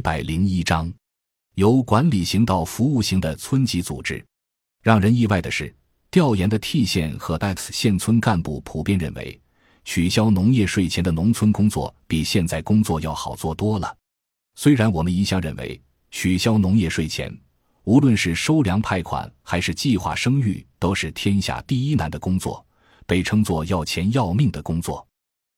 一百零一章，由管理型到服务型的村级组织。让人意外的是，调研的 T 县和 X 县村干部普遍认为，取消农业税前的农村工作比现在工作要好做多了。虽然我们一向认为，取消农业税前，无论是收粮派款还是计划生育，都是天下第一难的工作，被称作要钱要命的工作，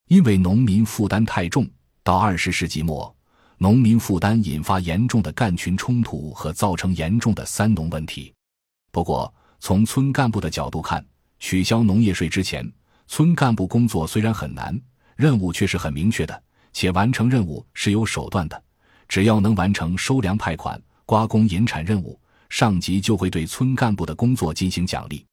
因为农民负担太重。到二十世纪末，农民负担引发严重的干群冲突和造成严重的“三农”问题。不过，从村干部的角度看，取消农业税之前，村干部工作虽然很难，任务却是很明确的，且完成任务是有手段的。只要能完成收粮派款、刮工引产任务，上级就会对村干部的工作进行奖励。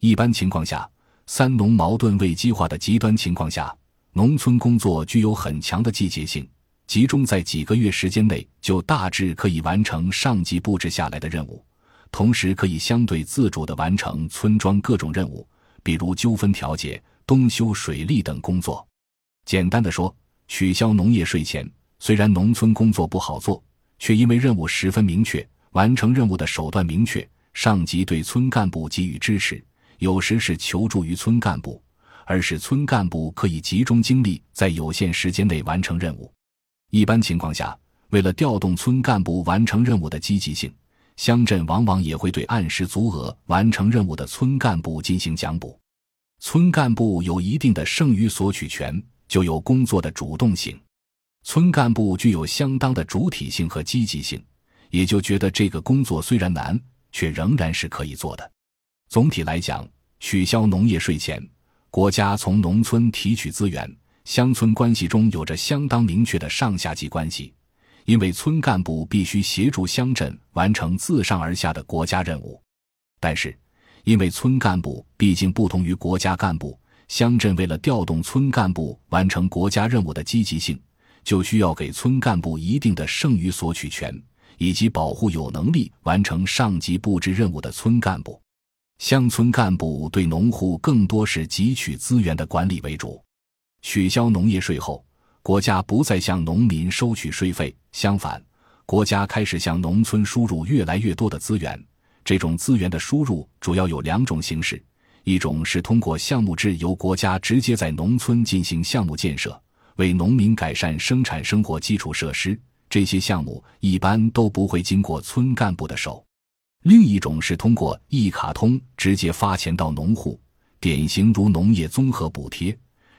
一般情况下，三农矛盾未激化的极端情况下。农村工作具有很强的季节性，集中在几个月时间内就大致可以完成上级布置下来的任务，同时可以相对自主地完成村庄各种任务，比如纠纷调解、冬修水利等工作。简单的说，取消农业税前，虽然农村工作不好做，却因为任务十分明确，完成任务的手段明确，上级对村干部给予支持，有时是求助于村干部。而是村干部可以集中精力在有限时间内完成任务。一般情况下，为了调动村干部完成任务的积极性，乡镇往往也会对按时足额完成任务的村干部进行奖补。村干部有一定的剩余索取权，就有工作的主动性。村干部具有相当的主体性和积极性，也就觉得这个工作虽然难，却仍然是可以做的。总体来讲，取消农业税前。国家从农村提取资源，乡村关系中有着相当明确的上下级关系，因为村干部必须协助乡镇完成自上而下的国家任务。但是，因为村干部毕竟不同于国家干部，乡镇为了调动村干部完成国家任务的积极性，就需要给村干部一定的剩余索取权，以及保护有能力完成上级布置任务的村干部。乡村干部对农户更多是汲取资源的管理为主。取消农业税后，国家不再向农民收取税费，相反，国家开始向农村输入越来越多的资源。这种资源的输入主要有两种形式：一种是通过项目制，由国家直接在农村进行项目建设，为农民改善生产生活基础设施；这些项目一般都不会经过村干部的手。另一种是通过一卡通直接发钱到农户，典型如农业综合补贴，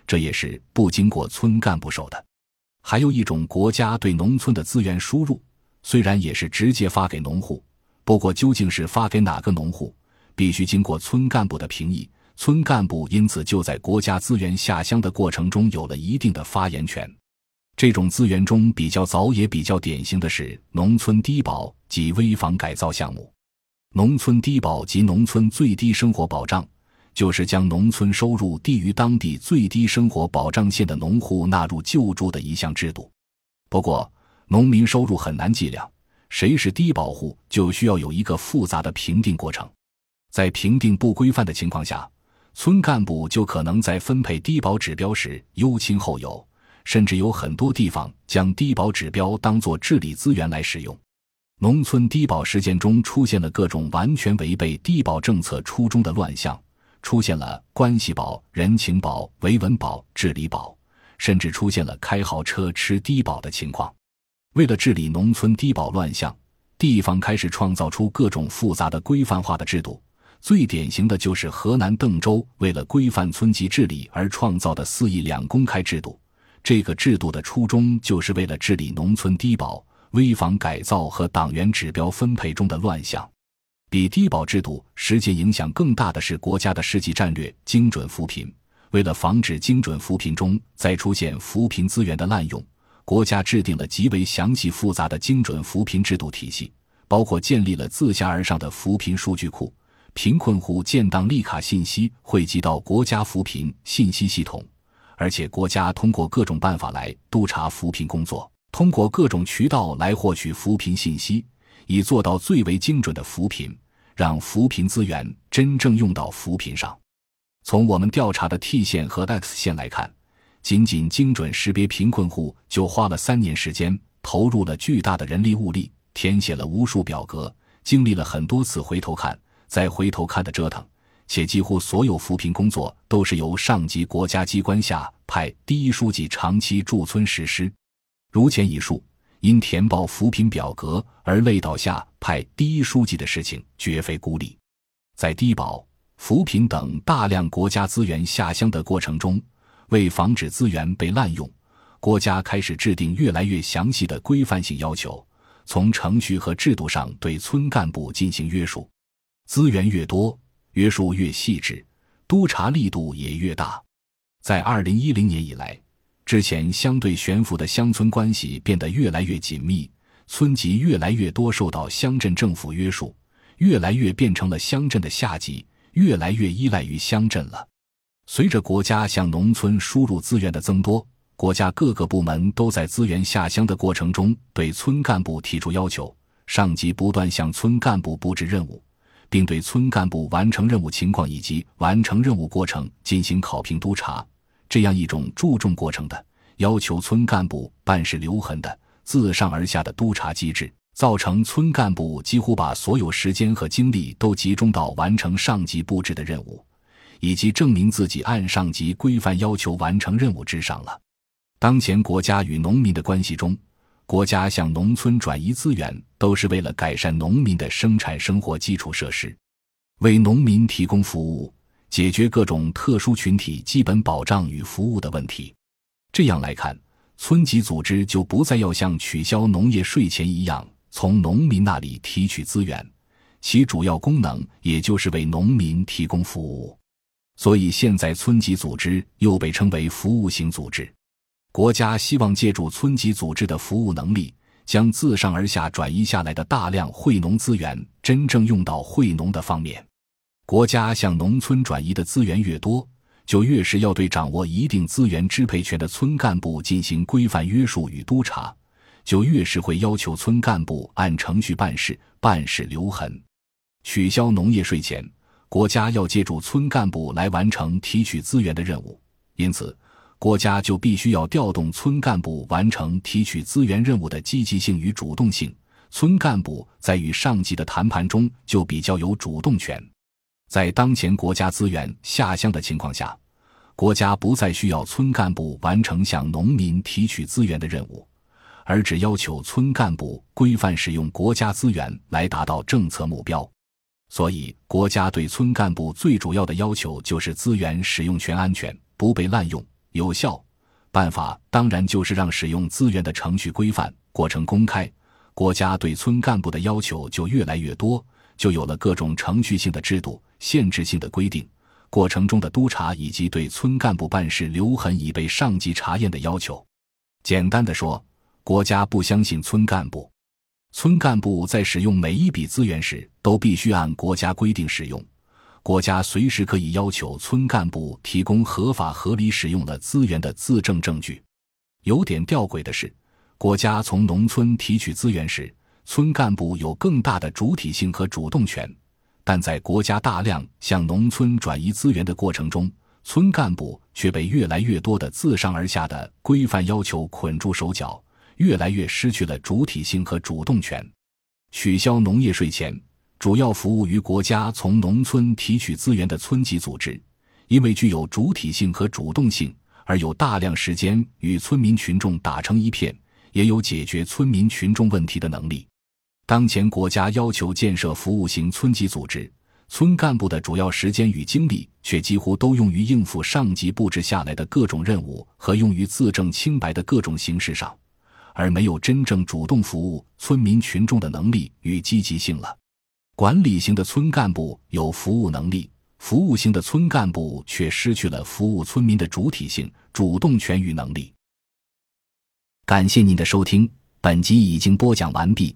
这也是不经过村干部手的。还有一种国家对农村的资源输入，虽然也是直接发给农户，不过究竟是发给哪个农户，必须经过村干部的评议，村干部因此就在国家资源下乡的过程中有了一定的发言权。这种资源中比较早也比较典型的是农村低保及危房改造项目。农村低保及农村最低生活保障，就是将农村收入低于当地最低生活保障线的农户纳入救助的一项制度。不过，农民收入很难计量，谁是低保户就需要有一个复杂的评定过程。在评定不规范的情况下，村干部就可能在分配低保指标时优亲后友，甚至有很多地方将低保指标当作治理资源来使用。农村低保事件中出现了各种完全违背低保政策初衷的乱象，出现了关系保、人情保、维稳保、治理保，甚至出现了开豪车吃低保的情况。为了治理农村低保乱象，地方开始创造出各种复杂的规范化的制度。最典型的就是河南邓州为了规范村级治理而创造的四亿两公开制度。这个制度的初衷就是为了治理农村低保。危房改造和党员指标分配中的乱象，比低保制度实际影响更大的是国家的世纪战略精准扶贫。为了防止精准扶贫中再出现扶贫资源的滥用，国家制定了极为详细复杂的精准扶贫制度体系，包括建立了自下而上的扶贫数据库，贫困户建档立卡信息汇集到国家扶贫信息系统，而且国家通过各种办法来督查扶贫工作。通过各种渠道来获取扶贫信息，以做到最为精准的扶贫，让扶贫资源真正用到扶贫上。从我们调查的 T 县和 X 县来看，仅仅精准识别贫困户就花了三年时间，投入了巨大的人力物力，填写了无数表格，经历了很多次回头看、再回头看的折腾，且几乎所有扶贫工作都是由上级国家机关下派第一书记长期驻村实施。如前已述，因填报扶贫表格而累倒下派第一书记的事情绝非孤立，在低保、扶贫等大量国家资源下乡的过程中，为防止资源被滥用。国家开始制定越来越详细的规范性要求，从程序和制度上对村干部进行约束。资源越多，约束越细致，督查力度也越大。在二零一零年以来，之前相对悬浮的乡村关系变得越来越紧密，村级越来越多受到乡镇政府约束，越来越变成了乡镇的下级，越来越依赖于乡镇了。随着国家向农村输入资源的增多。国家各个部门都在资源下乡的过程中对村干部提出要求，上级不断向村干部布置任务，并对村干部完成任务情况以及完成任务过程进行考评督查。这样一种注重过程的、要求村干部办事留痕的、自上而下的督查机制，造成村干部几乎把所有时间和精力都集中到完成上级布置的任务，以及证明自己按上级规范要求完成任务之上了。当前国家与农民的关系中，国家向农村转移资源，都是为了改善农民的生产生活基础设施，为农民提供服务，解决各种特殊群体基本保障与服务的问题。这样来看，村级组织就不再要像取消农业税前一样，从农民那里提取资源，其主要功能也就是为农民提供服务。所以，现在村级组织又被称为服务型组织。国家希望借助村级组织的服务能力，将自上而下转移下来的大量惠农资源真正用到惠农的方面。国家向农村转移的资源越多，就越是要对掌握一定资源支配权的村干部进行规范约束与督查，就越是会要求村干部按程序办事，办事留痕。取消农业税前，国家要借助村干部来完成提取资源的任务，因此。国家就必须要调动村干部完成提取资源任务的积极性与主动性。村干部在与上级的谈判中就比较有主动权。在当前国家资源下乡的情况下，国家不再需要村干部完成向农民提取资源的任务，而只要求村干部规范使用国家资源来达到政策目标。所以，国家对村干部最主要的要求就是资源使用权安全，不被滥用。有效办法当然就是让使用资源的程序规范、过程公开。国家对村干部的要求就越来越多，就有了各种程序性的制度、限制性的规定、过程中的督查以及对村干部办事留痕已被上级查验的要求。简单的说，国家不相信村干部，村干部在使用每一笔资源时都必须按国家规定使用。国家随时可以要求村干部提供合法合理使用了资源的自证证据。有点吊诡的是，国家从农村提取资源时，村干部有更大的主体性和主动权；但在国家大量向农村转移资源的过程中，村干部却被越来越多的自上而下的规范要求捆住手脚，越来越失去了主体性和主动权。取消农业税前。主要服务于国家从农村提取资源的村级组织，因为具有主体性和主动性，而有大量时间与村民群众打成一片，也有解决村民群众问题的能力。当前国家要求建设服务型村级组织，村干部的主要时间与精力却几乎都用于应付上级布置下来的各种任务和用于自证清白的各种形式上，而没有真正主动服务村民群众的能力与积极性了。管理型的村干部有服务能力，服务型的村干部却失去了服务村民的主体性、主动权与能力。感谢您的收听，本集已经播讲完毕。